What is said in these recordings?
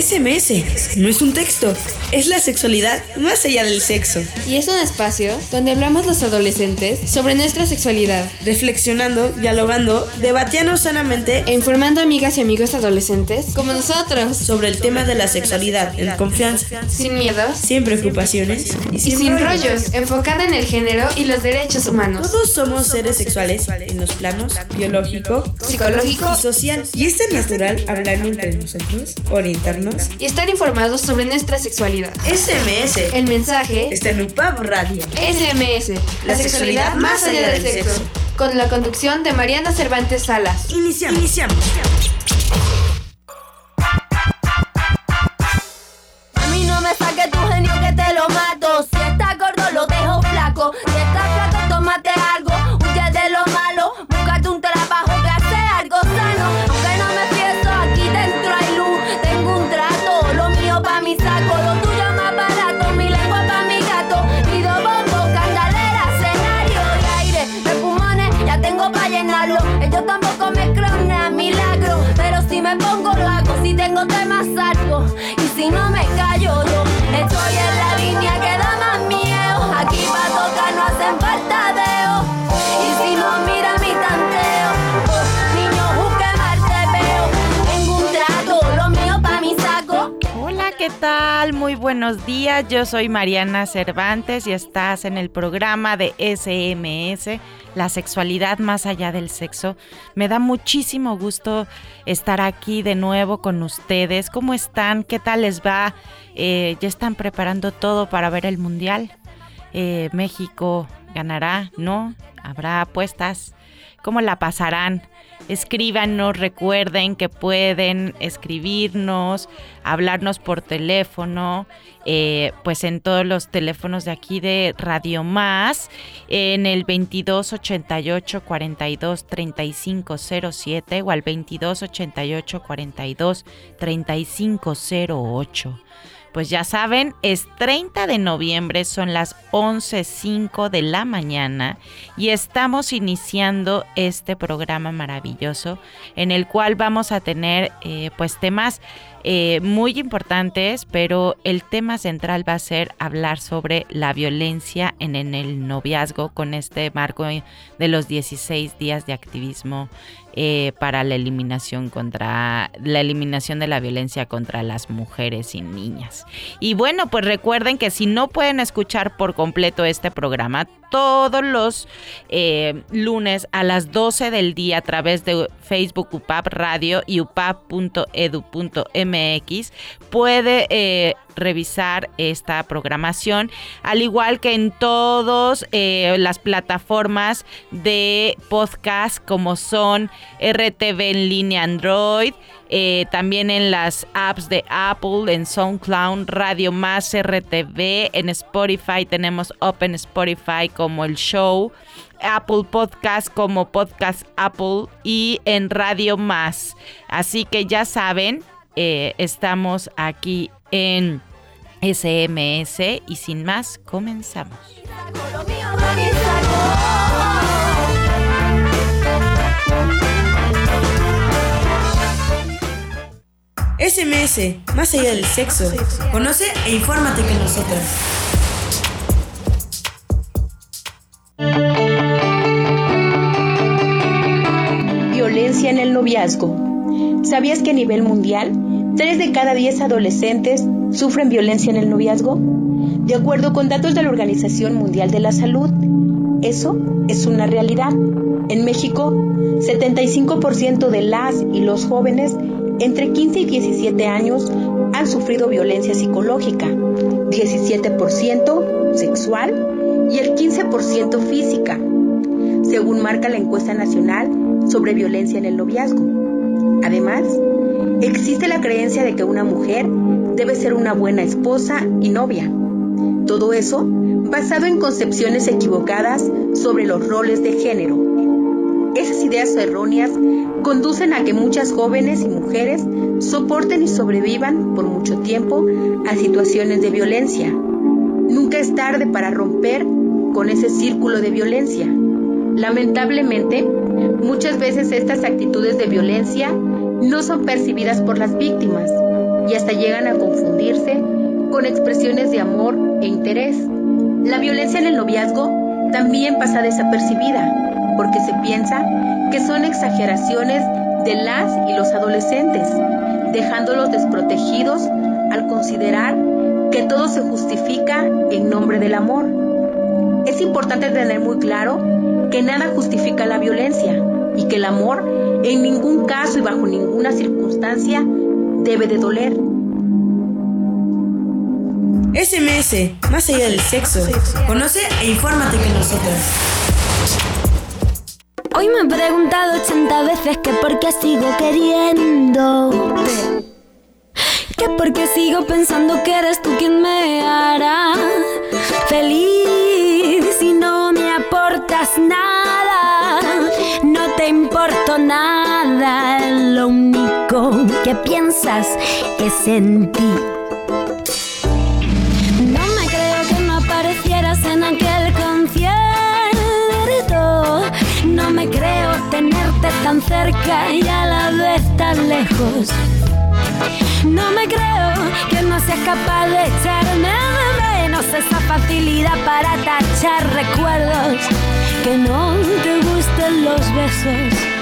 SMS no es un texto, es la sexualidad más allá del sexo. Y es un espacio donde hablamos los adolescentes sobre nuestra sexualidad, reflexionando, dialogando, debatiendo sanamente e informando amigas y amigos adolescentes como nosotros sobre el tema de la sexualidad en confianza, sin miedos, sin preocupaciones y sin, rollos, enfocada en el género y los derechos humanos. Todos somos seres sexuales en los planos biológico, psicológico y social. Y es natural hablar entre nosotros, orientarnos y estar informados sobre nuestra sexualidad. SMS. El mensaje está en UPAP Radio. SMS. La, sexualidad, más allá del sexo. Con la conducción de Mariana Cervantes Salas. Iniciamos. Iniciamos. Tal? Muy buenos días. Yo soy Mariana Cervantes y estás en el programa de SMS, La sexualidad más allá del sexo. Me da muchísimo gusto estar aquí de nuevo con ustedes. ¿Cómo están? ¿Qué tal les va? Eh, ¿Ya están preparando todo para ver el Mundial? Eh, México ganará, ¿no? Habrá apuestas. ¿Cómo la pasarán? Escríbanos, recuerden que pueden escribirnos, hablarnos por teléfono, eh, pues en todos los teléfonos de aquí de Radio Más, en el 2288 42 3507 o al 2288 42 3508 pues ya saben, es 30 de noviembre, son las 11.05 de la mañana y estamos iniciando este programa maravilloso en el cual vamos a tener eh, pues temas eh, muy importantes, pero el tema central va a ser hablar sobre la violencia en, en el noviazgo con este marco de los 16 días de activismo eh, para la eliminación contra la eliminación de la violencia contra las mujeres y niñas. Y bueno, pues recuerden que si no pueden escuchar por completo este programa, todos los eh, lunes a las 12 del día a través de Facebook UPAP Radio y upap.edu.mx puede eh, revisar esta programación, al igual que en todas las plataformas de podcast como son RTV en línea Android, eh, también en las apps de Apple, en SoundCloud, Radio Más RTV, en Spotify tenemos Open Spotify como el show. Apple Podcast como Podcast Apple y en Radio Más. Así que ya saben, eh, estamos aquí en SMS y sin más, comenzamos. SMS, más allá del sexo. Conoce e infórmate con nosotros. Violencia en el noviazgo. ¿Sabías que a nivel mundial, 3 de cada 10 adolescentes sufren violencia en el noviazgo? De acuerdo con datos de la Organización Mundial de la Salud, eso es una realidad. En México, 75% de las y los jóvenes entre 15 y 17 años han sufrido violencia psicológica, 17% sexual y el 15% física, según marca la encuesta nacional sobre violencia en el noviazgo. Además, existe la creencia de que una mujer debe ser una buena esposa y novia. Todo eso basado en concepciones equivocadas sobre los roles de género. Esas ideas erróneas conducen a que muchas jóvenes y mujeres soporten y sobrevivan por mucho tiempo a situaciones de violencia. Nunca es tarde para romper con ese círculo de violencia. Lamentablemente, muchas veces estas actitudes de violencia no son percibidas por las víctimas y hasta llegan a confundirse con expresiones de amor e interés. La violencia en el noviazgo también pasa desapercibida porque se piensa que son exageraciones de las y los adolescentes, dejándolos desprotegidos al considerar que todo se justifica en nombre del amor. Es importante tener muy claro que nada justifica la violencia y que el amor en ningún caso y bajo ninguna circunstancia debe de doler. SMS, más allá del sexo. Conoce e infórmate con nosotros. Hoy me he preguntado 80 veces que por qué sigo queriéndote. Que por qué sigo pensando que eres tú quien me hará feliz si no me aportas nada. Nada, lo único que piensas es en ti. No me creo que no aparecieras en aquel concierto. No me creo tenerte tan cerca y a la vez tan lejos. No me creo que no seas capaz de echarme de menos esa facilidad para tachar recuerdos. Que no te gusten los besos.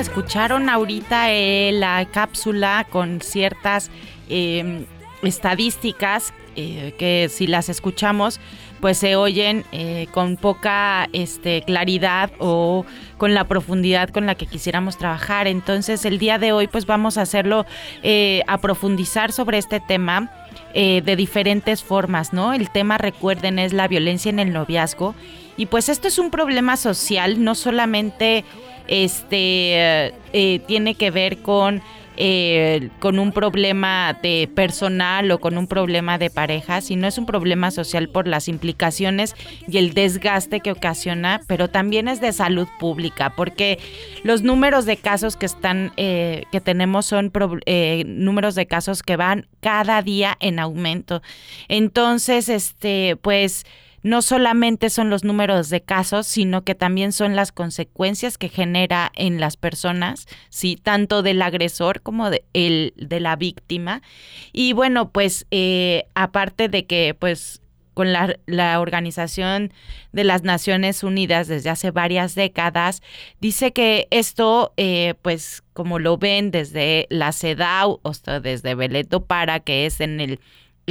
Escucharon ahorita eh, la cápsula con ciertas eh, estadísticas eh, que si las escuchamos pues se oyen eh, con poca este, claridad o con la profundidad con la que quisiéramos trabajar. Entonces el día de hoy pues vamos a hacerlo, a profundizar sobre este tema. de diferentes formas, ¿no? El tema, recuerden, es la violencia en el noviazgo. Y pues esto es un problema social, no solamente este eh, tiene que ver con eh, con un problema de personal o con un problema de pareja, sino es un problema social por las implicaciones y el desgaste que ocasiona, pero también es de salud pública, porque los números de casos que están, eh, que tenemos son eh, números de casos que van cada día en aumento. Entonces, este, pues no solamente son los números de casos, sino que también son las consecuencias que genera en las personas, sí, tanto del agresor como de, el, de la víctima. Y bueno, pues eh, aparte de que pues con la, la Organización de las Naciones Unidas desde hace varias décadas, dice que esto, eh, pues como lo ven desde la CEDAW, o sea, desde Beleto Para, que es en el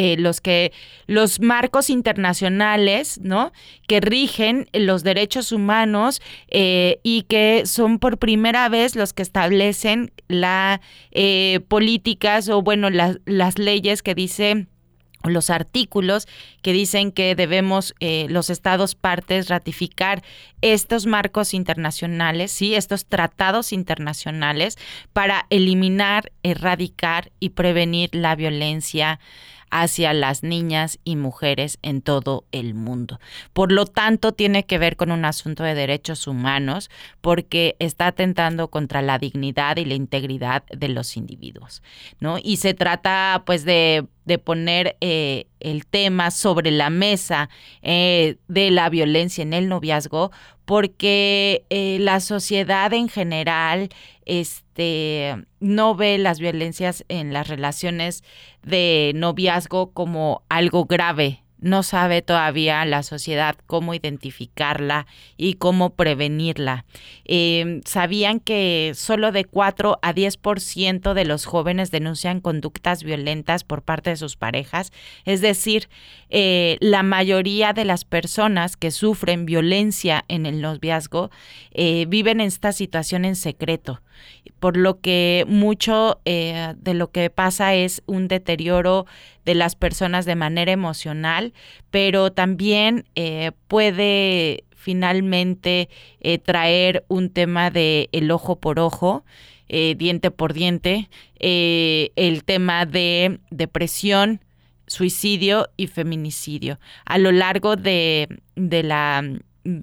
eh, los que los marcos internacionales, ¿no? Que rigen los derechos humanos eh, y que son por primera vez los que establecen la eh, políticas o bueno las, las leyes que dicen los artículos que dicen que debemos los estados partes ratificar estos marcos internacionales, sí, estos tratados internacionales para eliminar, erradicar y prevenir la violencia hacia las niñas y mujeres en todo el mundo. Por lo tanto, tiene que ver con un asunto de derechos humanos porque está atentando contra la dignidad y la integridad de los individuos, ¿no? Y se trata pues de, poner eh, el tema sobre la mesa eh, de la violencia en el noviazgo porque eh, la sociedad en general este no ve las violencias en las relaciones de noviazgo como algo grave. No sabe todavía la sociedad cómo identificarla y cómo prevenirla. Eh, ¿Sabían que solo de 4 a 10% de los jóvenes denuncian conductas violentas por parte de sus parejas? Es decir, eh, la mayoría de las personas que sufren violencia en el noviazgo eh, viven en esta situación en secreto, por lo que mucho eh, de lo que pasa es un deterioro de las personas de manera emocional, pero también eh, puede finalmente eh, traer un tema de el ojo por ojo, diente por diente, el tema de depresión, suicidio y feminicidio. A lo largo de, de la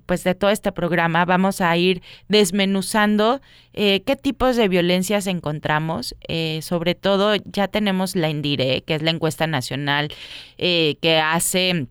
pues de todo este programa vamos a ir desmenuzando eh, qué tipos de violencias encontramos. Eh, sobre todo ya tenemos la INDIRE, que es la encuesta nacional eh, que hace...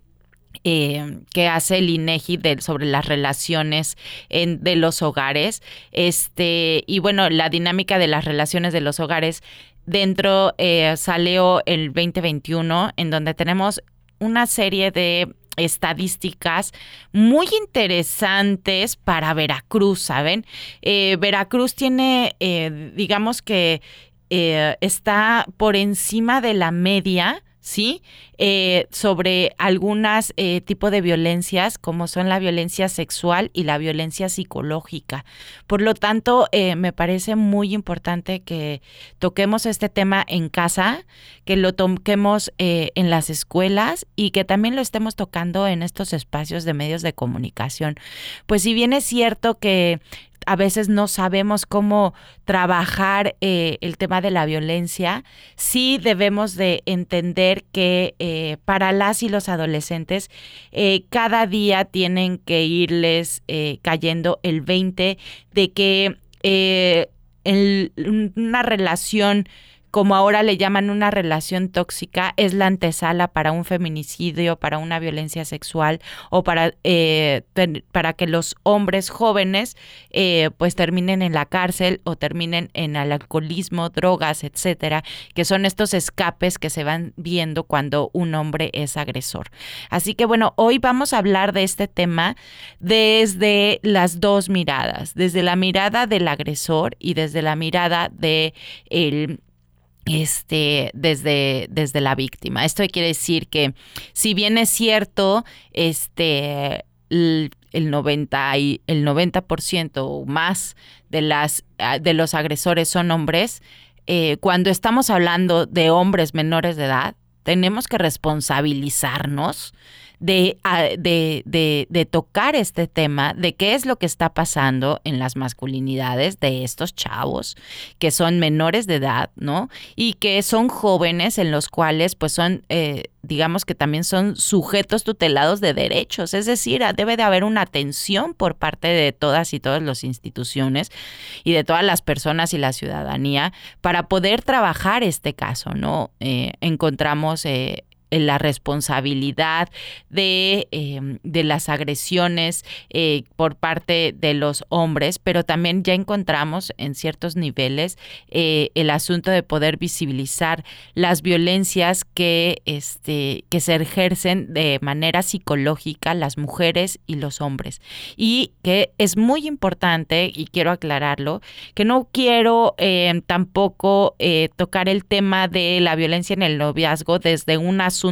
que hace el INEGI sobre las relaciones de los hogares. Este, y bueno, la dinámica de las relaciones de los hogares dentro salió el 2021, en donde tenemos una serie de estadísticas muy interesantes para Veracruz, ¿saben? Eh, Veracruz tiene, eh, digamos que eh, está por encima de la media ¿sí? Eh, sobre algunas eh, tipos de violencias, como son la violencia sexual y la violencia psicológica. Por lo tanto, eh, me parece muy importante que toquemos este tema en casa, que lo toquemos en las escuelas y que también lo estemos tocando en estos espacios de medios de comunicación. Pues si bien es cierto que a veces no sabemos cómo trabajar eh, el tema de la violencia, sí debemos de entender que eh, para las y los adolescentes eh, cada día tienen que irles cayendo el 20 de que en una relación como ahora le llaman una relación tóxica, es la antesala para un feminicidio, para una violencia sexual o para, eh, para que los hombres jóvenes eh, pues terminen en la cárcel o terminen en el alcoholismo, drogas, etcétera, que son estos escapes que se van viendo cuando un hombre es agresor. Así que bueno, hoy vamos a hablar de este tema desde las dos miradas, desde la mirada del agresor y desde la mirada de el este, desde, desde la víctima. Esto quiere decir que si bien es cierto, este, el, 90 y el 90% o más de las ah, de los agresores son hombres, eh, cuando estamos hablando de hombres menores de edad, tenemos que responsabilizarnos de, de, de, tocar este tema, de qué es lo que está pasando en las masculinidades de estos chavos que son menores de edad, ¿no? Y que son jóvenes en los cuales pues son... Eh, digamos que también son sujetos tutelados de derechos, es decir, debe de haber una atención por parte de todas y todas las instituciones y de todas las personas y la ciudadanía para poder trabajar este caso, ¿no? Eh, encontramos eh, la responsabilidad de, em, de las agresiones eh, por parte de los hombres, pero también ya encontramos en ciertos niveles eh, el asunto de poder visibilizar las violencias que, este, que se ejercen de manera psicológica las mujeres y los hombres. Y que es muy importante, y quiero aclararlo, que no quiero tampoco eh, tocar el tema de la violencia en el noviazgo desde una asunto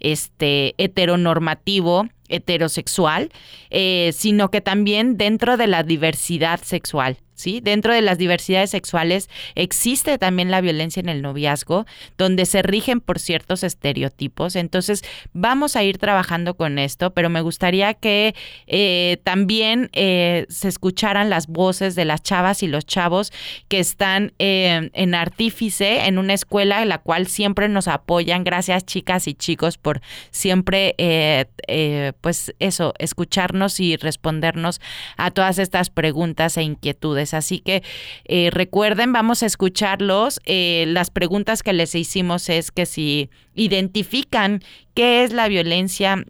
este, heteronormativo, heterosexual, eh, sino que también dentro de la diversidad sexual. ¿Sí? Dentro de las diversidades sexuales existe también la violencia en el noviazgo, donde se rigen por ciertos estereotipos. Entonces, vamos a ir trabajando con esto, pero me gustaría que eh, también eh, se escucharan las voces de las chavas y los chavos que están eh, en Artífice, en una escuela en la cual siempre nos apoyan. Gracias, chicas y chicos, por siempre, pues eso, escucharnos y respondernos a todas estas preguntas e inquietudes. Así que eh, recuerden, vamos a escucharlos. Eh, las preguntas que les hicimos es que si identifican qué es la violencia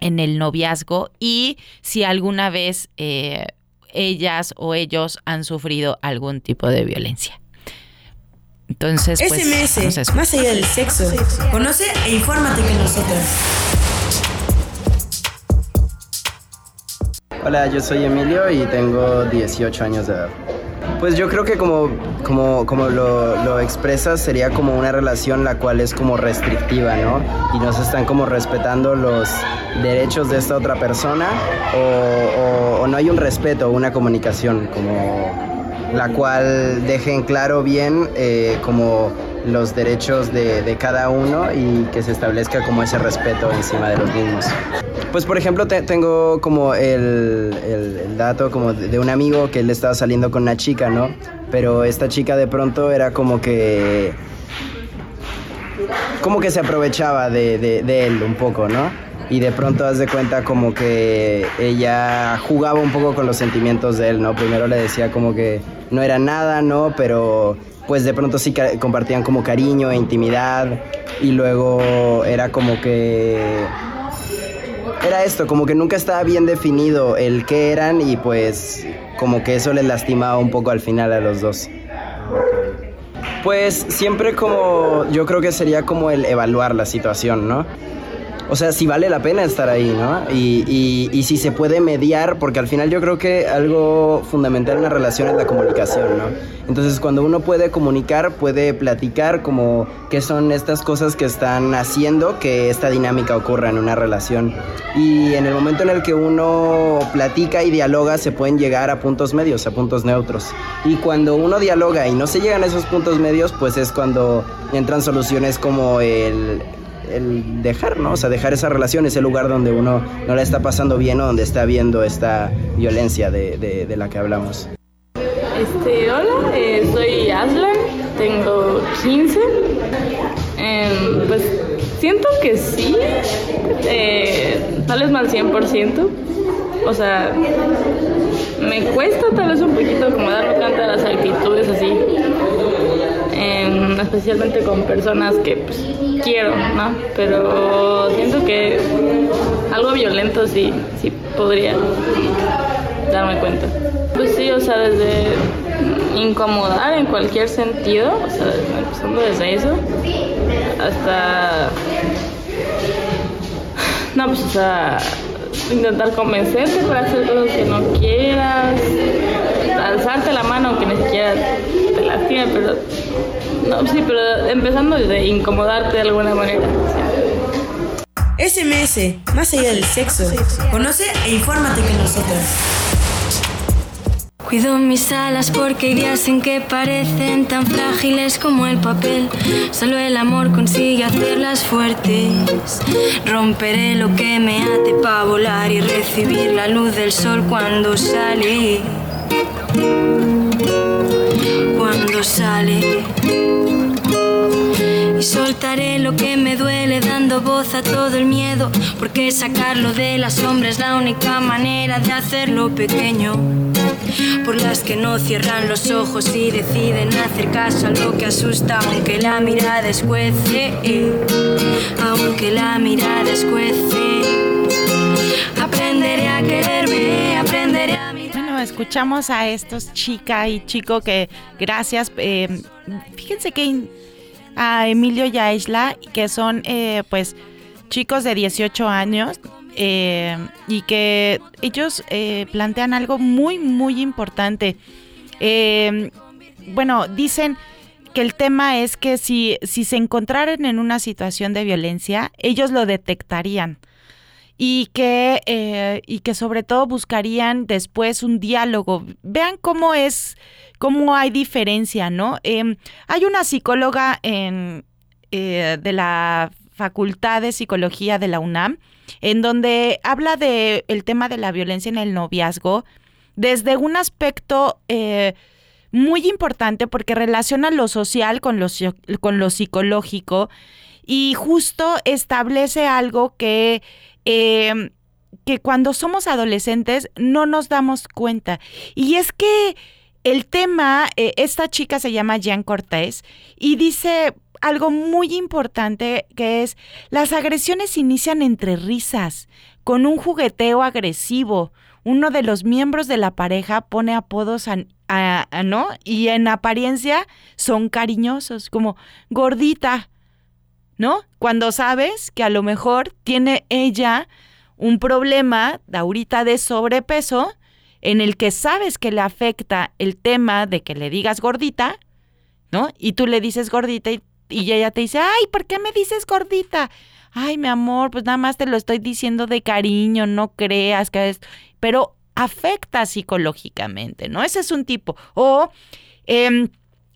en el noviazgo y si alguna vez eh, ellas o ellos han sufrido algún tipo de violencia. Entonces, pues, SMS, más allá del sexo. Conoce e infórmate con nosotros. Hola, yo soy Emilio y tengo 18 años de edad. Pues yo creo que como, como, como lo, lo, expresas sería como una relación la cual es como restrictiva, ¿no? Y no se están como respetando los derechos de esta otra persona o, no hay un respeto una comunicación como la cual dejen claro bien eh, como los derechos de, cada uno y que se establezca como ese respeto encima de los mismos. Pues por ejemplo tengo como el, el, dato como de, un amigo que él estaba saliendo con una chica, ¿no? Pero esta chica de pronto era como que como que se aprovechaba de, de, de él un poco, ¿no? y de pronto haz de cuenta como que ella jugaba un poco con los sentimientos de él, ¿no? Primero le decía como que no era nada, ¿no? Pero pues de pronto sí compartían como cariño e intimidad y luego era como que era esto, como que nunca estaba bien definido el qué eran y pues como que eso les lastimaba un poco al final a los dos. Pues siempre como yo creo que sería como el evaluar la situación, ¿no? O sea, si vale la pena estar ahí, ¿no? Y, y, si se puede mediar, porque al final yo creo que algo fundamental en una relación es la comunicación, ¿no? Entonces, cuando uno puede comunicar, puede platicar como qué son estas cosas que están haciendo que esta dinámica ocurra en una relación. Y en el momento en el que uno platica y dialoga, se pueden llegar a puntos medios, a puntos neutros. Y cuando uno dialoga y no se llegan a esos puntos medios, pues es cuando entran soluciones como el el dejar, ¿no? O sea, dejar esa relación, ese lugar donde uno no la está pasando bien o donde está viendo esta violencia de, la que hablamos. Este, hola, eh, soy Aslan, tengo 15. Em, pues siento que sí, eh, tal vez más 100%. O sea, me cuesta tal vez un poquito como darme cuenta de las actitudes así especialmente con personas que pues, quiero, ¿no? Pero siento que algo violento sí, sí podría darme cuenta. Pues sí, o sea, desde incomodar en cualquier sentido, o sea, empezando desde eso, hasta... No, pues o sea, intentar convencerte para hacer cosas que no quieras, alzarte la mano que ni siquiera te lastime, pero no, sí, pero empezando desde incomodarte de alguna manera. SMS, más allá del sexo. Conoce e infórmate con nosotros. Cuido mis alas porque hay días en que parecen tan frágiles como el papel. Solo el amor consigue hacerlas fuertes. Romperé lo que me ate para volar y recibir la luz del sol cuando sale. Cuando sale. Y soltaré lo que me duele dando voz a todo el miedo. Porque sacarlo de la sombra es la única manera de hacerlo pequeño por las que no cierran los ojos y deciden hacer caso a lo que asusta, aunque la mirada escuece, aunque la mirada escuece. Escuchamos a estos chica y chico que gracias. Eh, fíjense que a Emilio y a Isla, que son eh, pues chicos de 18 años, eh, y que ellos eh, plantean algo muy, muy importante. Bueno, dicen que el tema es que si, si se encontraran en una situación de violencia, ellos lo detectarían y que, y que sobre todo buscarían después un diálogo. Vean cómo es, cómo hay diferencia, ¿no? hay una psicóloga en, de la Facultad de Psicología de la UNAM en donde habla de el tema de la violencia en el noviazgo desde un aspecto eh, muy importante porque relaciona lo social con lo, con lo psicológico y justo establece algo que, em, que cuando somos adolescentes no nos damos cuenta. Y es que el tema, eh, esta chica se llama Jean Cortés y dice, algo muy importante que es las agresiones inician entre risas, con un jugueteo agresivo. Uno de los miembros de la pareja pone apodos a, ¿no? Y en apariencia son cariñosos, como gordita, ¿no? Cuando sabes que a lo mejor tiene ella un problema ahorita de sobrepeso en el que sabes que le afecta el tema de que le digas gordita, ¿no? Y tú le dices gordita y ella te dice, ay, ¿por qué me dices gordita? Ay, mi amor, pues nada más te lo estoy diciendo de cariño, no creas que es... Pero afecta psicológicamente, ¿no? Ese es un tipo. O em,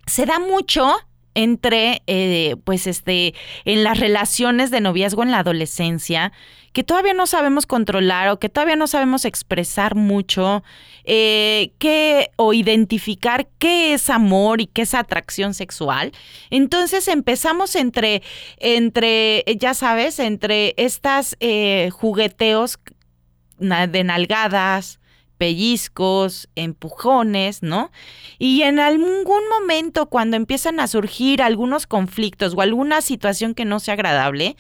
se da mucho entre, eh, pues, este, en las relaciones de noviazgo en la adolescencia, que todavía no sabemos controlar o que todavía no sabemos expresar mucho, eh, qué, o identificar qué es amor y qué es atracción sexual. Entonces empezamos entre, entre ya sabes, entre estas eh, jugueteos de nalgadas, pellizcos, empujones, ¿no? Y en algún momento cuando empiezan a surgir algunos conflictos o alguna situación que no sea agradable,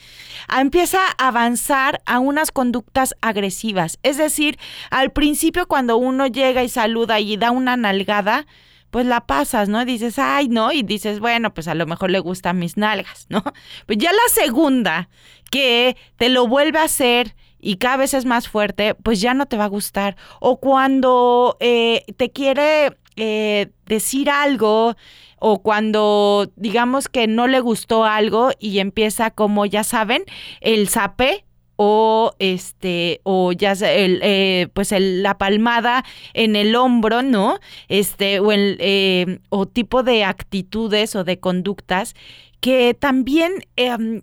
empieza a avanzar a unas conductas agresivas. Es decir, al principio cuando uno llega y saluda y da una nalgada, pues la pasas, ¿no? dices, ay, no, y dices, bueno, pues a lo mejor le gustan mis nalgas, ¿no? Pues ya la segunda, que te lo vuelve a hacer y cada vez es más fuerte, pues ya no te va a gustar. O cuando eh, te quiere eh, decir algo o cuando digamos que no le gustó algo y empieza como ya saben el zape o este o ya el, eh, pues la palmada en el hombro no este o el o tipo de actitudes o de conductas que también em,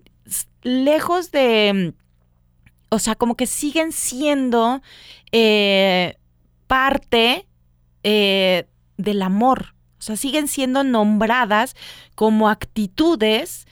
lejos de o sea, como que siguen siendo eh, parte eh, del amor. O sea, siguen siendo nombradas como actitudes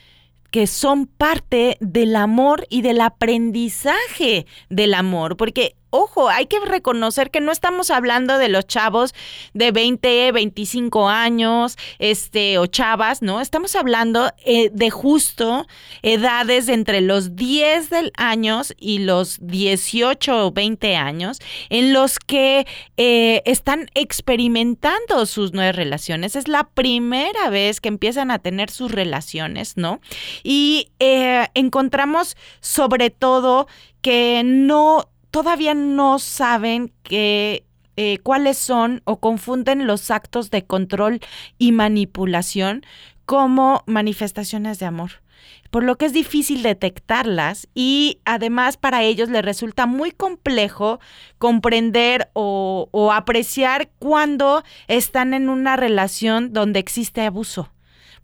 que son parte del amor y del aprendizaje del amor, porque ojo, hay que reconocer que no estamos hablando de los chavos de 20, 25 años, este, o chavas, ¿no? Estamos hablando eh, de justo edades entre los 10 del años y los 18 o 20 años, en los que eh, están experimentando sus nuevas relaciones. Es la primera vez que empiezan a tener sus relaciones, ¿no? Y eh, encontramos sobre todo que no todavía no saben que eh, cuáles son o confunden los actos de control y manipulación como manifestaciones de amor por lo que es difícil detectarlas y además para ellos les resulta muy complejo comprender o, o apreciar cuando están en una relación donde existe abuso.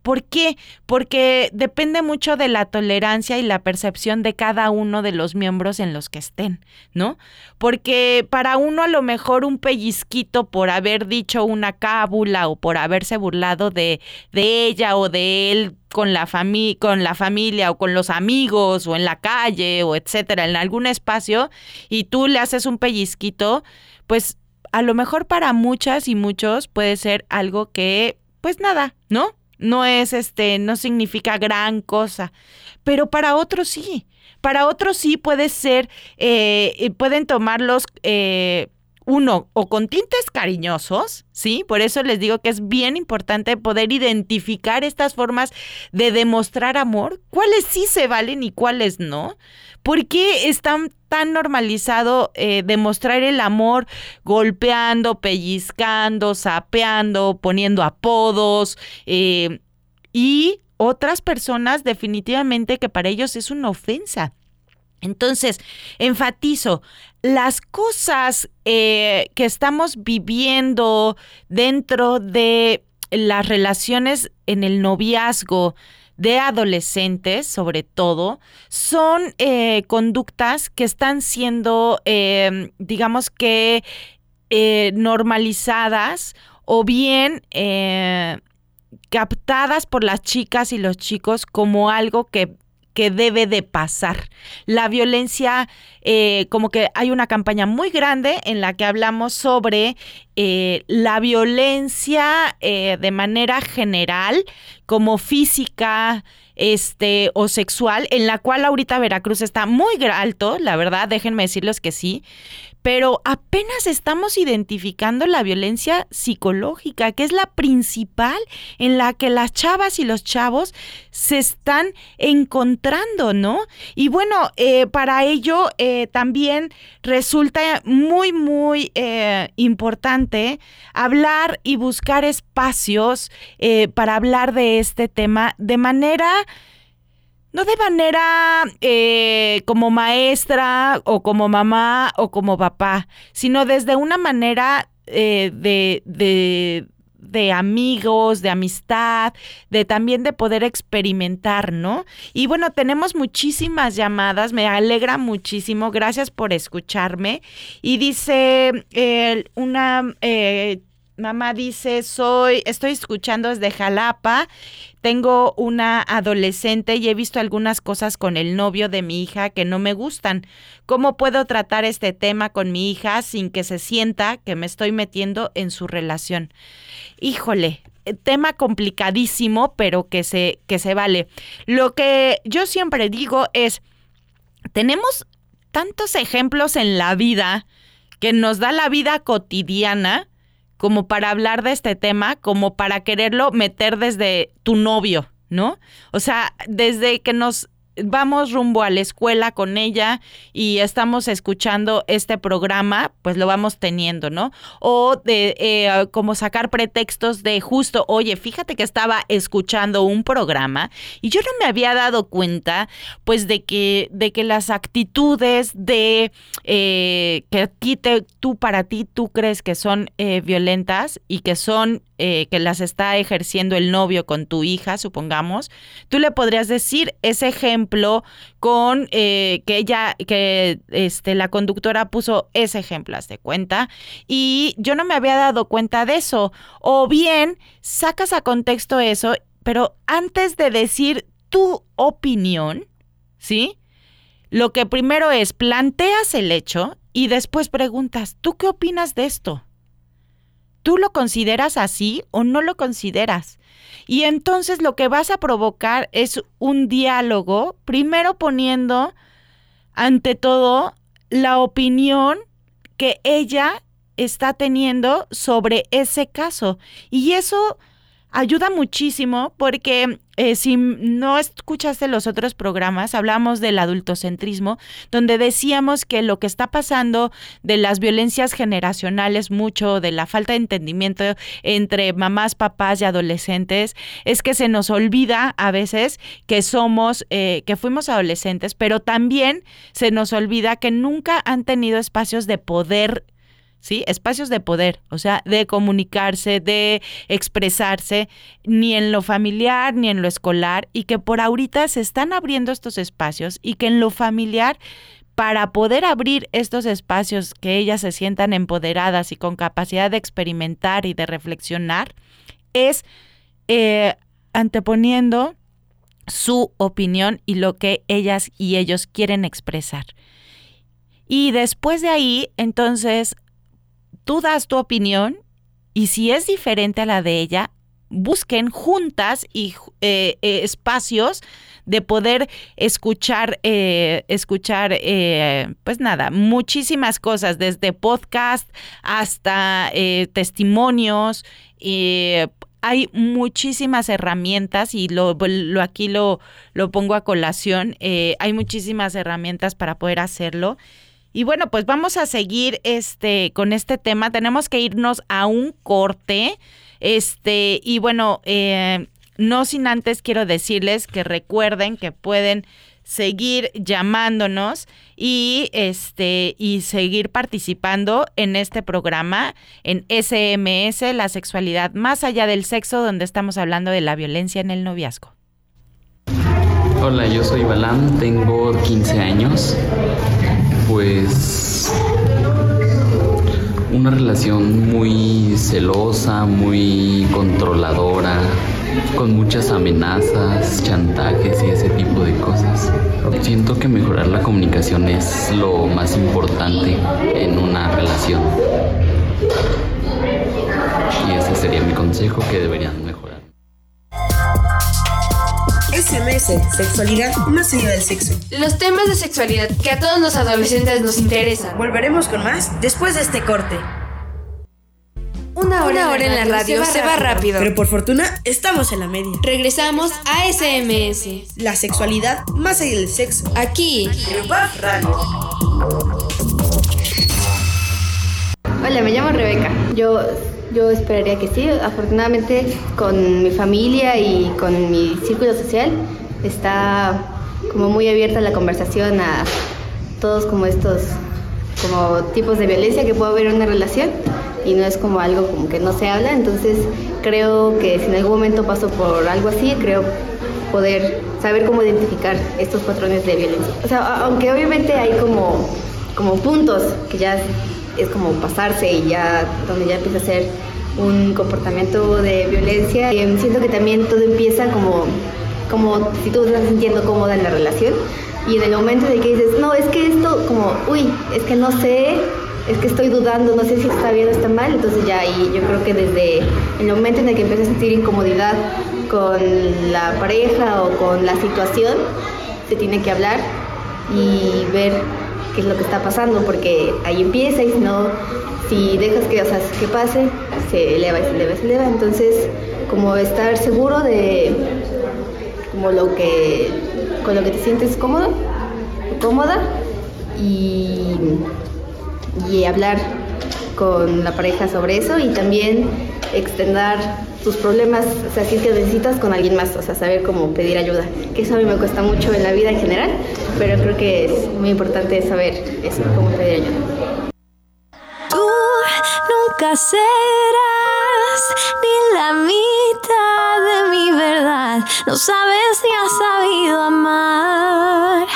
¿Por qué? Porque depende mucho de la tolerancia y la percepción de cada uno de los miembros en los que estén, ¿no? Porque para uno a lo mejor un pellizquito por haber dicho una cábula o por haberse burlado de, de ella o de él con la, con la familia o con los amigos o en la calle o etcétera, en algún espacio, y tú le haces un pellizquito, pues a lo mejor para muchas y muchos puede ser algo que, pues nada, ¿no? No es este, no significa gran cosa, pero para otros sí, para otros sí puede ser, eh, pueden tomarlos, eh, uno, o con tintes cariñosos, ¿sí? Por eso les digo que es bien importante poder identificar estas formas de demostrar amor, cuáles sí se valen y cuáles no. ¿Por qué están tan normalizado eh, demostrar el amor golpeando, pellizcando, sapeando, poniendo apodos eh, y otras personas definitivamente que para ellos es una ofensa. Entonces, enfatizo, las cosas eh, que estamos viviendo dentro de las relaciones en el noviazgo, de adolescentes, sobre todo, son eh, conductas que están siendo, em, digamos que, eh, normalizadas o bien captadas por las chicas y los chicos como algo que que debe de pasar. La violencia, eh, como que hay una campaña muy grande en la que hablamos sobre eh, la violencia eh, de manera general, como física, este, o sexual, en la cual ahorita Veracruz está muy alto, la verdad, déjenme decirles que sí, pero apenas estamos identificando la violencia psicológica, que es la principal en la que las chavas y los chavos se están encontrando, ¿no? Y bueno, eh, para ello eh, también resulta muy, muy eh, importante hablar y buscar espacios para hablar de este tema de manera no de manera eh, como maestra o como mamá o como papá, sino desde una manera eh, de, de amigos, de amistad, de también de poder experimentar, ¿no? Y bueno, tenemos muchísimas llamadas, me alegra muchísimo, gracias por escucharme. Y dice eh, una eh, mamá dice, soy, estoy escuchando desde Jalapa, tengo una adolescente y he visto algunas cosas con el novio de mi hija que no me gustan. ¿Cómo puedo tratar este tema con mi hija sin que se sienta que me estoy metiendo en su relación? Híjole, eh, tema complicadísimo, pero que se, que se vale. Lo que yo siempre digo es, tenemos tantos ejemplos en la vida que nos da la vida cotidiana como para hablar de este tema, como para quererlo meter desde tu novio, ¿no? O sea, desde que nos vamos rumbo a la escuela con ella y estamos escuchando este programa, pues lo vamos teniendo, ¿no? O de eh, como sacar pretextos de justo, oye, fíjate que estaba escuchando un programa y yo no me había dado cuenta, pues, de que, de que las actitudes de eh, que aquí tú para ti tú crees que son eh, violentas y que son eh, que las está ejerciendo el novio con tu hija, supongamos, tú le podrías decir ese ejemplo con eh, que ella, que este, la conductora puso ese ejemplo, haz de cuenta, y yo no me había dado cuenta de eso. O bien, sacas a contexto eso, pero antes de decir tu opinión, ¿sí? Lo que primero es planteas el hecho y después preguntas, ¿tú qué opinas de esto? ¿Tú lo consideras así o no lo consideras? Y entonces lo que vas a provocar es un diálogo, primero poniendo ante todo la opinión que ella está teniendo sobre ese caso. Y eso ayuda muchísimo porque eh, si no escuchaste los otros programas, hablamos del adultocentrismo, donde decíamos que lo que está pasando de las violencias generacionales, mucho de la falta de entendimiento entre mamás, papás y adolescentes, es que se nos olvida a veces que somos, eh, que fuimos adolescentes, pero también se nos olvida que nunca han tenido espacios de poder ¿sí? Espacios de poder, o sea, de comunicarse, de expresarse, ni en lo familiar ni en lo escolar, y que por ahorita se están abriendo estos espacios y que en lo familiar para poder abrir estos espacios que ellas se sientan empoderadas y con capacidad de experimentar y de reflexionar, es eh, anteponiendo su opinión y lo que ellas y ellos quieren expresar. Y después de ahí, entonces, tú das tu opinión y si es diferente a la de ella, busquen juntas y eh, eh, espacios de poder escuchar, eh, escuchar, pues nada, muchísimas cosas, desde podcast hasta testimonios. hay muchísimas herramientas y lo, lo aquí lo, lo pongo a colación. hay muchísimas herramientas para poder hacerlo. Y bueno, pues vamos a seguir este con este tema. Tenemos que irnos a un corte. Este, y bueno, eh, no sin antes quiero decirles que recuerden que pueden seguir llamándonos y este y seguir participando en este programa en SMS La sexualidad más allá del sexo donde estamos hablando de la violencia en el noviazgo. Hola, yo soy Balam, tengo 15 años pues una relación muy celosa, muy controladora, con muchas amenazas, chantajes y ese tipo de cosas. Siento que mejorar la comunicación es lo más importante en una relación. Y ese sería mi consejo que deberían mejorar. SMS, sexualidad más allá del sexo. Los temas de sexualidad que a todos los adolescentes nos interesan. Volveremos con más después de este corte. Una hora, en la radio, se, va, rápido. Pero por fortuna estamos en la media. Regresamos a SMS. La sexualidad más allá del sexo. Aquí. En Radio. Hola, me llamo Rebeca. Yo yo esperaría que sí. Afortunadamente con mi familia y con mi círculo social está como muy abierta la conversación a todos como estos como tipos de violencia que puede haber en una relación y no es como algo como que no se habla. Entonces creo que si en algún momento paso por algo así, creo poder saber cómo identificar estos patrones de violencia. O sea, aunque obviamente hay como, como puntos que ya es, como pasarse y ya donde ya empieza a ser un comportamiento de violencia, eh, siento que también todo empieza como, como si tú estás sintiendo cómoda en la relación y en el momento de que dices, no, es que esto como, uy, es que no sé, es que estoy dudando, no sé si está bien o está mal, entonces ya ahí yo creo que desde el momento en el que empiezas a sentir incomodidad con la pareja o con la situación, se tiene que hablar y ver es lo que está pasando, porque ahí empieza y si no, si dejas que, o sea, que pase, se eleva y se eleva y se eleva, entonces como estar seguro de como lo que con lo que te sientes cómodo, cómoda y, y hablar con la pareja sobre eso y también extender tus problemas, o sea, si es que necesitas con alguien más, o sea, saber cómo pedir ayuda, que eso a mí me cuesta mucho en la vida en general, pero creo que es muy importante saber eso, cómo pedir ayuda. Tú nunca serás ni la mitad de mi verdad, no sabes si has sabido amar.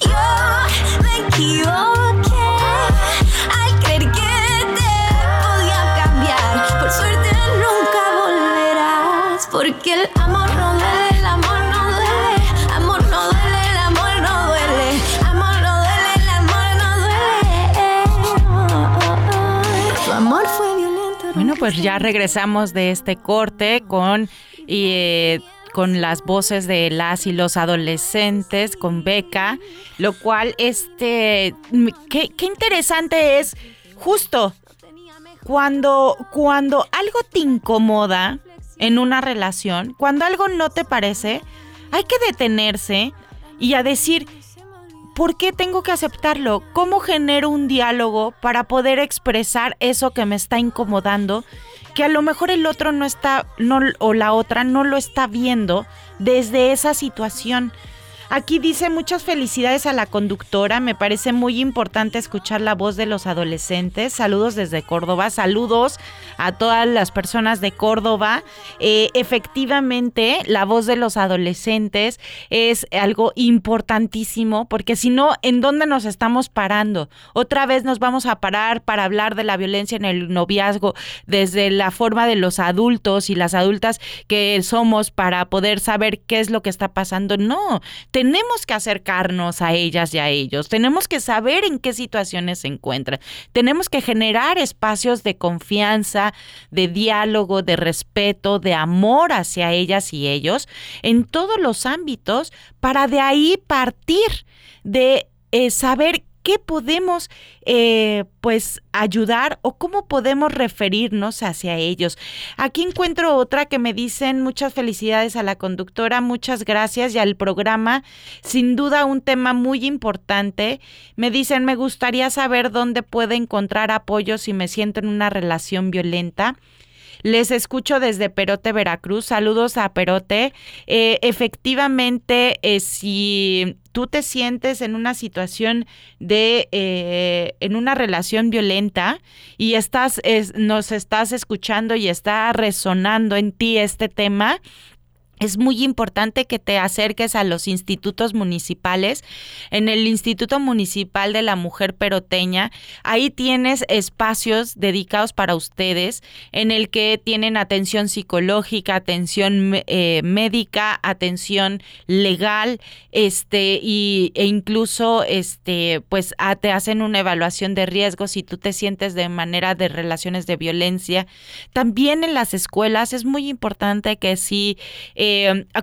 Yo me equivoqué pues ya regresamos de este corte con eh, con las voces de las y los adolescentes, con Beca, lo cual, este, qué, qué interesante es justo cuando, cuando algo te incomoda en una relación, cuando algo no te parece, hay que detenerse y a decir, ¿por qué tengo que aceptarlo? ¿Cómo genero un diálogo para poder expresar eso que me está incomodando? Que a lo mejor el otro no está, no, o la otra no lo está viendo desde esa situación. Aquí dice muchas felicidades a la conductora, me parece muy importante escuchar la voz de los adolescentes. Saludos desde Córdoba, saludos a todas las personas de Córdoba. Eh, efectivamente, la voz de los adolescentes es algo importantísimo porque si no, ¿en dónde nos estamos parando? Otra vez nos vamos a parar para hablar de la violencia en el noviazgo desde la forma de los adultos y las adultas que somos para poder saber qué es lo que está pasando. No, tenemos que acercarnos a ellas y a ellos, tenemos que saber en qué situaciones se encuentran, tenemos que generar espacios de confianza, de diálogo, de respeto, de amor hacia ellas y ellos en todos los ámbitos para de ahí partir de eh, saber qué podemos eh, pues ayudar o cómo podemos referirnos hacia ellos. Aquí encuentro otra que me dicen muchas felicidades a la conductora, muchas gracias y al programa, sin duda un tema muy importante. Me dicen me gustaría saber dónde puedo encontrar apoyo si me siento en una relación violenta. Les escucho desde Perote, Veracruz. Saludos a Perote. Eh, efectivamente, eh, si tú te sientes en una situación de, eh, en una relación violenta y estás, nos estás escuchando y está resonando en ti este tema, es muy importante que te acerques a los institutos municipales. En el Instituto Municipal de la Mujer Peroteña, ahí tienes espacios dedicados para ustedes en el que tienen atención psicológica, atención eh, médica, atención legal, este y e incluso este pues te hacen una evaluación de riesgos si tú te sientes de manera de relaciones de violencia. También en las escuelas es muy importante que si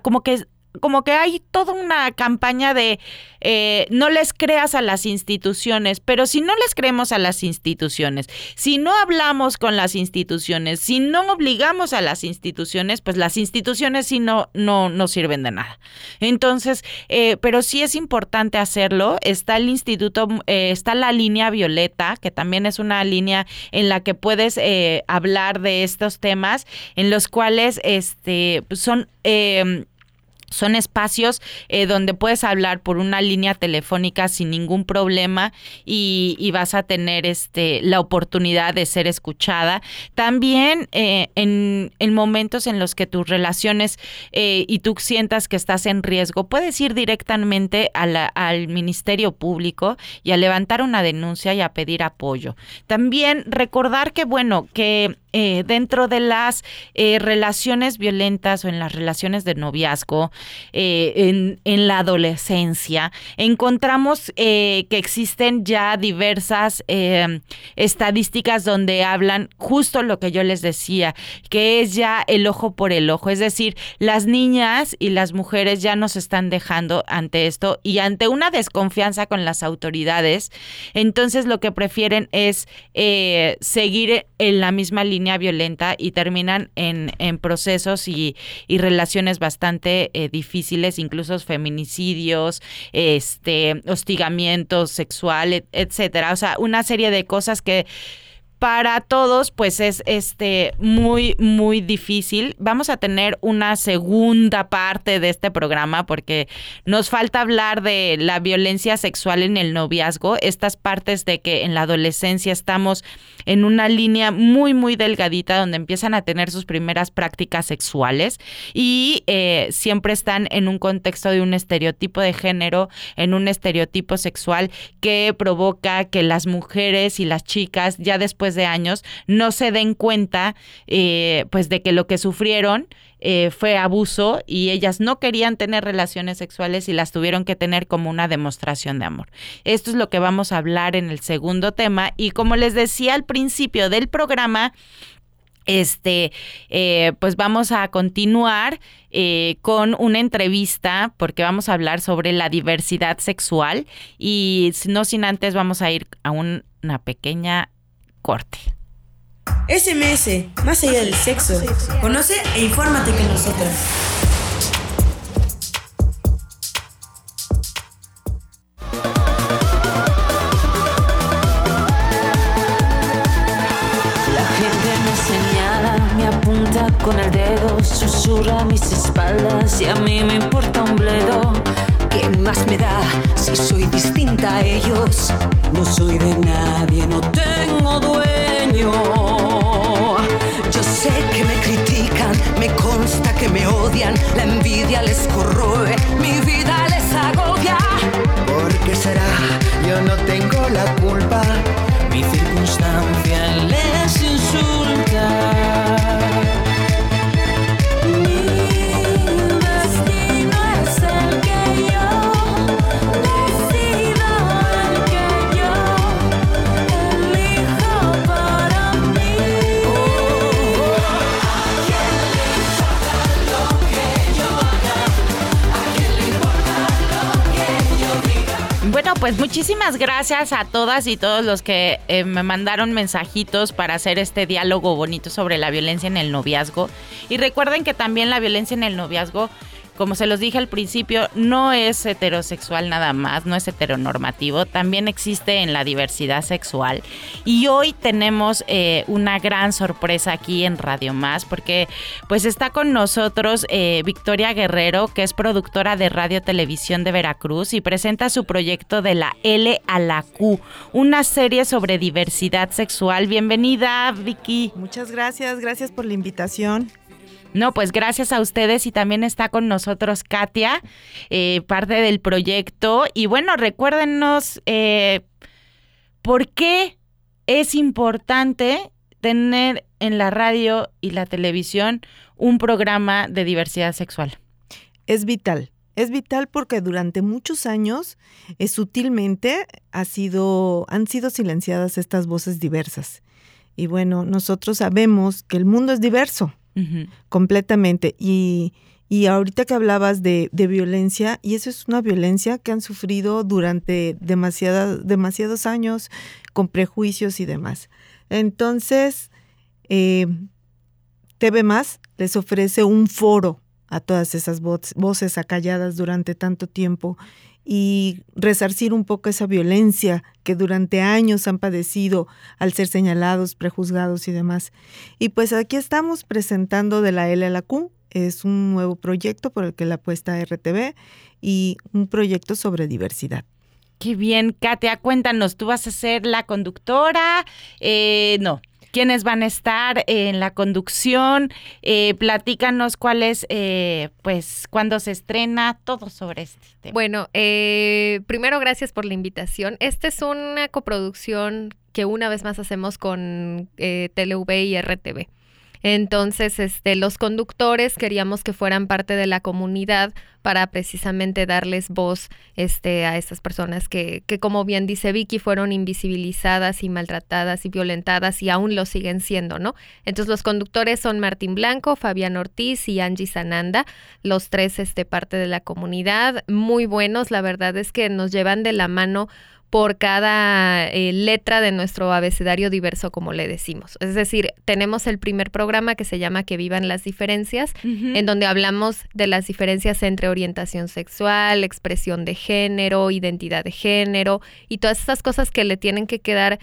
como que como que hay toda una campaña de eh, no les creas a las instituciones, pero si no les creemos a las instituciones, si no hablamos con las instituciones, si no obligamos a las instituciones, pues las instituciones sí no, no, no sirven de nada. Entonces, eh, pero sí es importante hacerlo. Está el instituto, eh, está la línea violeta, que también es una línea en la que puedes hablar de estos temas, en los cuales este, son son espacios eh, donde puedes hablar por una línea telefónica sin ningún problema y, vas a tener este la oportunidad de ser escuchada. También eh, en, momentos en los que tus relaciones eh, y tú sientas que estás en riesgo, puedes ir directamente al Ministerio Público y a levantar una denuncia y a pedir apoyo. También recordar que, bueno, que dentro de las relaciones violentas o en las relaciones de noviazgo, eh, en, la adolescencia, encontramos eh, que existen ya diversas eh, estadísticas donde hablan justo lo que yo les decía, que es ya el ojo por el ojo, es decir, las niñas y las mujeres ya nos están dejando ante esto y ante una desconfianza con las autoridades, entonces lo que prefieren es seguir en la misma línea violenta y terminan en, procesos y, y relaciones bastante difíciles, incluso feminicidios, este, hostigamiento sexual, etcétera. O sea, una serie de cosas que para todos pues es este muy muy difícil. Vamos a tener una segunda parte de este programa porque nos falta hablar de la violencia sexual en el noviazgo, estas partes de que en la adolescencia estamos en una línea muy muy delgadita donde empiezan a tener sus primeras prácticas sexuales y eh, siempre están en un contexto de un estereotipo de género, en un estereotipo sexual que provoca que las mujeres y las chicas ya después de años no se den cuenta eh, pues de que lo que sufrieron eh, fue abuso y ellas no querían tener relaciones sexuales y las tuvieron que tener como una demostración de amor. Esto es lo que vamos a hablar en el segundo tema y como les decía al principio del programa, este, eh, pues vamos a continuar con una entrevista porque vamos a hablar sobre la diversidad sexual y no sin antes vamos a ir a una pequeña corte. SMS, más allá del sexo. Conoce e infórmate con nosotros. La gente me señala, me apunta con el dedo, susurra mis espaldas y a mí me importa un bledo. ¿Qué más me da si soy distinta a ellos? No soy de nadie, no tengo dueño. Yo sé que me critican, me consta que me odian, la envidia les corroe, mi vida les agobia. ¿Por qué será? Yo no tengo la culpa, mi circunstancia les pues muchísimas gracias a todas y todos los que eh, me mandaron mensajitos para hacer este diálogo bonito sobre la violencia en el noviazgo. Y recuerden que también la violencia en el noviazgo como se los dije al principio, no es heterosexual nada más, no es heteronormativo, también existe en la diversidad sexual. Y hoy tenemos eh, una gran sorpresa aquí en Radio Más, porque pues está con nosotros eh, Victoria Guerrero, que es productora de Radio Televisión de Veracruz y presenta su proyecto de la L a la Q, una serie sobre diversidad sexual. Bienvenida, Vicky. Muchas gracias, gracias por la invitación. No, pues gracias a ustedes y también está con nosotros Katia, eh, parte del proyecto. Y bueno, recuérdenos eh, por qué es importante tener en la radio y la televisión un programa de diversidad sexual. Es vital. Es vital porque durante muchos años eh, sutilmente ha sido, han sido silenciadas estas voces diversas. Y bueno, nosotros sabemos que el mundo es diverso completamente. Y, y, ahorita que hablabas de, violencia, y eso es una violencia que han sufrido durante demasiados años con prejuicios y demás. Entonces, eh, TV Más les ofrece un foro a todas esas voces acalladas durante tanto tiempo y resarcir un poco esa violencia que durante años han padecido al ser señalados, prejuzgados y demás. Y pues aquí estamos presentando de la L a la Q es un nuevo proyecto por el que la apuesta RTV y un proyecto sobre diversidad. Qué bien, Katia, cuéntanos, ¿tú vas a ser la conductora? Eh, no, quiénes van a estar en la conducción, eh, platícanos cuál es, eh, pues, cuándo se estrena, todo sobre este tema. Bueno, eh, primero gracias por la invitación. Esta es una coproducción que una vez más hacemos con eh, TLV y RTV. Entonces, este, los conductores queríamos que fueran parte de la comunidad para precisamente darles voz este, a estas personas que, que, como bien dice Vicky, fueron invisibilizadas y maltratadas y violentadas y aún lo siguen siendo, ¿no? Entonces, los conductores son Martín Blanco, Fabián Ortiz y Angie Sananda, los tres este, parte de la comunidad, muy buenos, la verdad es que nos llevan de la mano por cada eh, letra de nuestro abecedario diverso, como le decimos. Es decir, tenemos el primer programa que se llama Que vivan las diferencias, uh -huh. en donde hablamos de las diferencias entre orientación sexual, expresión de género, identidad de género y todas estas cosas que le tienen que quedar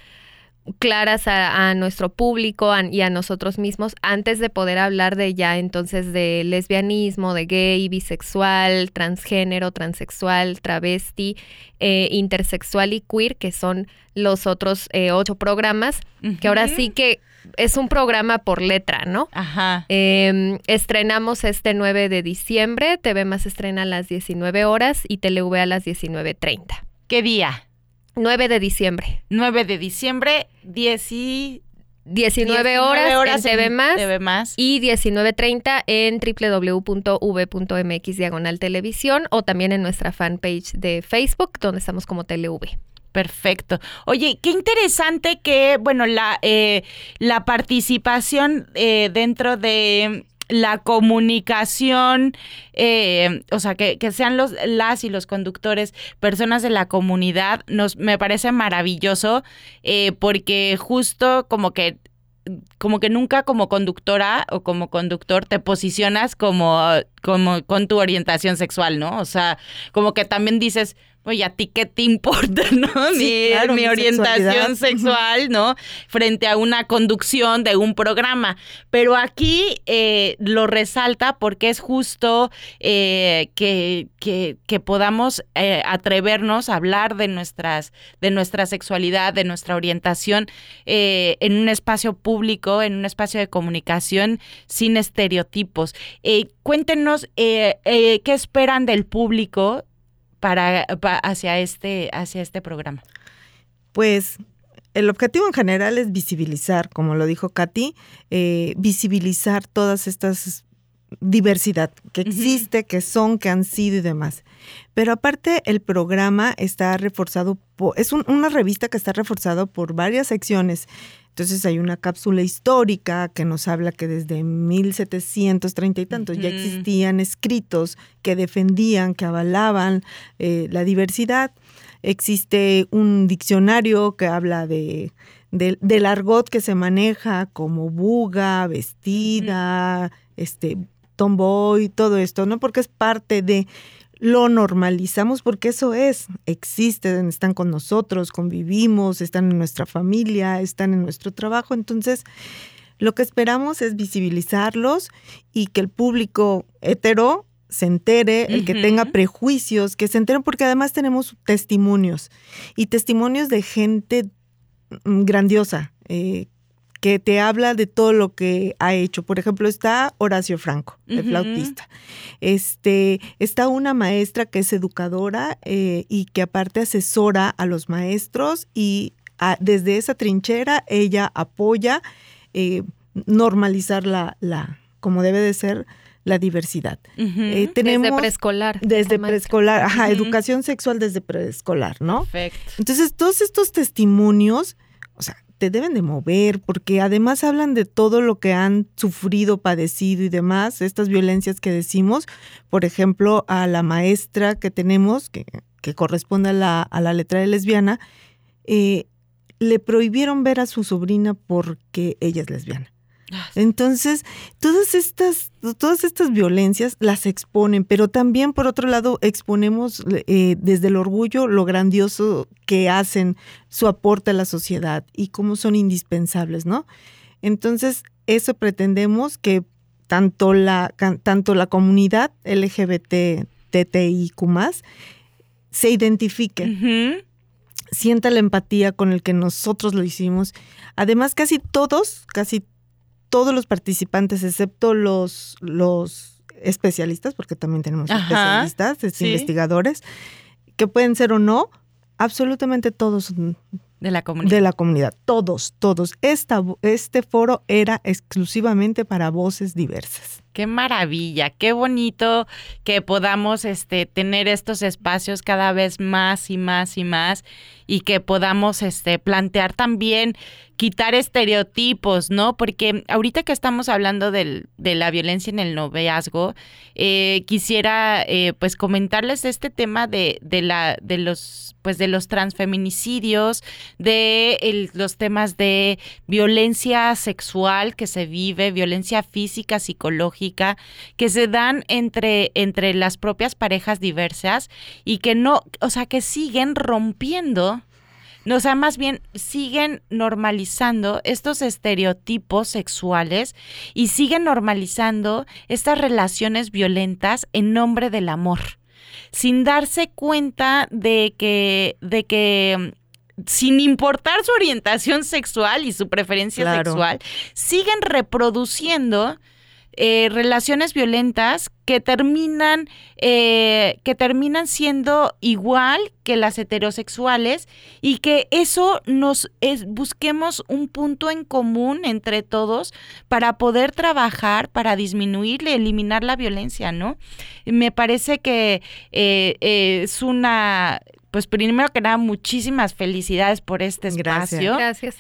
claras a, a nuestro público a, y a nosotros mismos antes de poder hablar de ya entonces de lesbianismo, de gay, bisexual, transgénero, transexual, travesti, eh, intersexual y queer, que son los otros eh, ocho programas, uh -huh. que ahora sí que es un programa por letra, ¿no? Ajá. Eh, estrenamos este 9 de diciembre, TV Más estrena a las 19 horas y TLV a las 19.30. ¿Qué día? 9 de diciembre. 9 de diciembre, 10 y... 19, 19 horas, horas, en TV Más, TV Más. y 19.30 en www.v.mx diagonal televisión o también en nuestra fanpage de Facebook donde estamos como TeleV. Perfecto. Oye, qué interesante que, bueno, la, eh, la participación eh, dentro de la comunicación, eh, o sea, que, que, sean los, las y los conductores personas de la comunidad, nos, me parece maravilloso, eh, porque justo como que como que nunca como conductora o como conductor te posicionas como, como con tu orientación sexual, ¿no? O sea, como que también dices, oye, ¿a ti qué te importa, no? Sí, mi, claro, mi, mi orientación sexual, ¿no? Frente a una conducción de un programa. Pero aquí eh, lo resalta porque es justo eh, que, que, que, podamos eh, atrevernos a hablar de, nuestras, de nuestra sexualidad, de nuestra orientación en un espacio público, en un espacio de comunicación sin estereotipos. Cuéntenos qué esperan del público para, para, hacia este hacia este programa? Pues el objetivo en general es visibilizar, como lo dijo Katy, eh, visibilizar todas estas diversidad que existe, uh -huh. que son, que han sido y demás. Pero aparte el programa está reforzado, por, es un, una revista que está reforzado por varias secciones. Entonces hay una cápsula histórica que nos habla que desde 1730 y tantos uh -huh. ya existían escritos que defendían, que avalaban eh, la diversidad. Existe un diccionario que habla de, de, del argot que se maneja como buga, vestida, uh -huh. este, tomboy, todo esto, ¿no? Porque es parte de lo normalizamos porque eso es, existen, están con nosotros, convivimos, están en nuestra familia, están en nuestro trabajo. Entonces, lo que esperamos es visibilizarlos y que el público hetero se entere, el que uh -huh. tenga prejuicios, que se enteren, porque además tenemos testimonios y testimonios de gente grandiosa, eh, que te habla de todo lo que ha hecho. Por ejemplo, está Horacio Franco, el uh -huh. flautista. Este, está una maestra que es educadora eh, y que aparte asesora a los maestros y a, desde esa trinchera ella apoya eh, normalizar la, la, como debe de ser, la diversidad. Uh -huh. eh, tenemos desde preescolar. Desde preescolar, ajá, uh -huh. educación sexual desde preescolar, ¿no? Perfecto. Entonces, todos estos testimonios, te deben de mover, porque además hablan de todo lo que han sufrido, padecido y demás, estas violencias que decimos, por ejemplo, a la maestra que tenemos, que, que corresponde a la, a la letra de lesbiana, eh, le prohibieron ver a su sobrina porque ella es lesbiana. Entonces, todas estas, todas estas violencias las exponen, pero también, por otro lado, exponemos eh, desde el orgullo lo grandioso que hacen, su aporte a la sociedad y cómo son indispensables, ¿no? Entonces, eso pretendemos que tanto la, tanto la comunidad LGBT, TTIQ se identifique. Sienta la empatía con el que nosotros lo hicimos. Además, casi todos, casi todos los participantes, excepto los, los especialistas, porque también tenemos especialistas, investigadores, que pueden ser o no, absolutamente todos de la comunidad. De la comunidad, todos, todos. Esta, este foro era exclusivamente para voces diversas. Qué maravilla, qué bonito que podamos este, tener estos espacios cada vez más y más y más y que podamos este, plantear también, quitar estereotipos, ¿no? Porque ahorita que estamos hablando del, de la violencia en el noviazgo, eh, quisiera eh, pues comentarles este tema de, de, la, de los pues de los transfeminicidios, de los temas de violencia sexual que se vive, violencia física, psicológica que se dan entre, entre las propias parejas diversas y que no, o sea, que siguen rompiendo o sea, más bien siguen normalizando estos estereotipos sexuales y siguen normalizando estas relaciones violentas en nombre del amor, sin darse cuenta de que, de que sin importar su orientación sexual y su preferencia sexual, siguen reproduciendo eh, relaciones violentas que terminan, eh, que terminan siendo igual que las heterosexuales y que eso nos es, busquemos un punto en común entre todos para poder trabajar, para disminuir y eliminar la violencia, ¿no? Me parece que eh, es una pues primero que nada, muchísimas felicidades por este espacio. Gracias.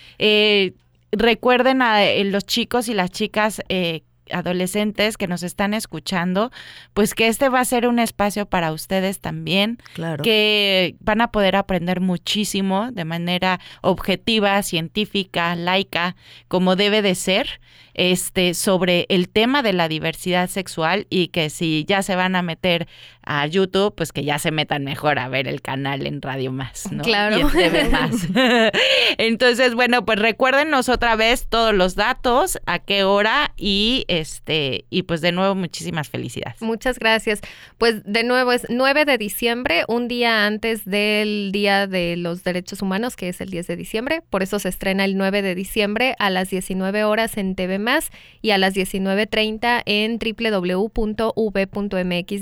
recuerden a los chicos y las chicas eh, adolescentes que nos están escuchando, pues que este va a ser un espacio para ustedes también, claro. que van a poder aprender muchísimo de manera objetiva, científica, laica, como debe de ser este, sobre el tema de la diversidad sexual y que si ya se van a meter a YouTube, pues que ya se metan mejor a ver el canal en Radio Más, ¿no? Claro. Y TV Más. Entonces, bueno, pues recuérdenos otra vez todos los datos, a qué hora y este y pues de nuevo muchísimas felicidades. Muchas gracias. Pues de nuevo es 9 de diciembre, un día antes del Día de los Derechos Humanos, que es el 10 de diciembre, por eso se estrena el 9 de diciembre a las 19 horas en TV más y a las 19.30 en www.v.mx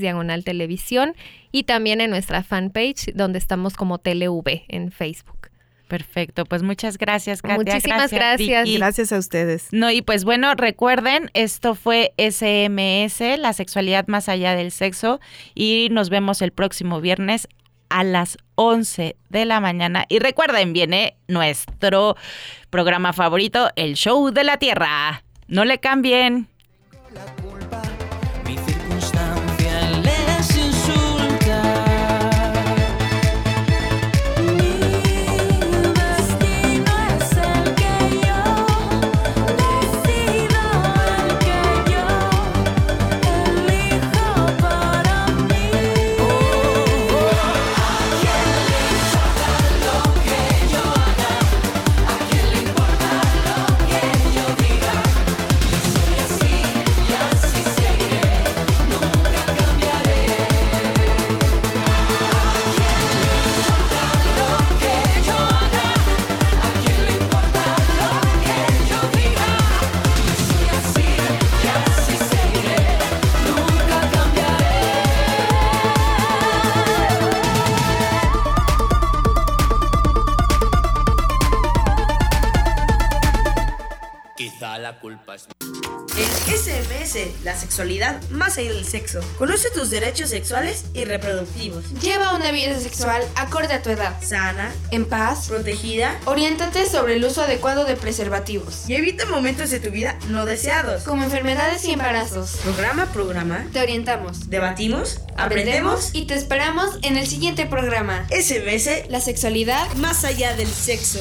diagonal televisión y también en nuestra fanpage donde estamos como TeleV en Facebook. Perfecto, pues muchas gracias, Katia. Muchísimas gracias. Gracias a ustedes. No, y pues bueno, recuerden, esto fue SMS, la sexualidad más allá del sexo, y nos vemos el próximo viernes a las 11 de la mañana. Y recuerden, viene nuestro programa favorito, el Show de la Tierra. No le cambien. Sexualidad más allá del sexo. Conoce tus derechos sexuales y reproductivos. Lleva una vida sexual acorde a tu edad. Sana, en paz, protegida. Oriéntate sobre el uso adecuado de preservativos. Y evita momentos de tu vida no deseados. Como enfermedades y embarazos. Programa programa. Te orientamos. Debatimos. Aprendemos. Y te esperamos en el siguiente programa. SMS. La sexualidad más allá del sexo.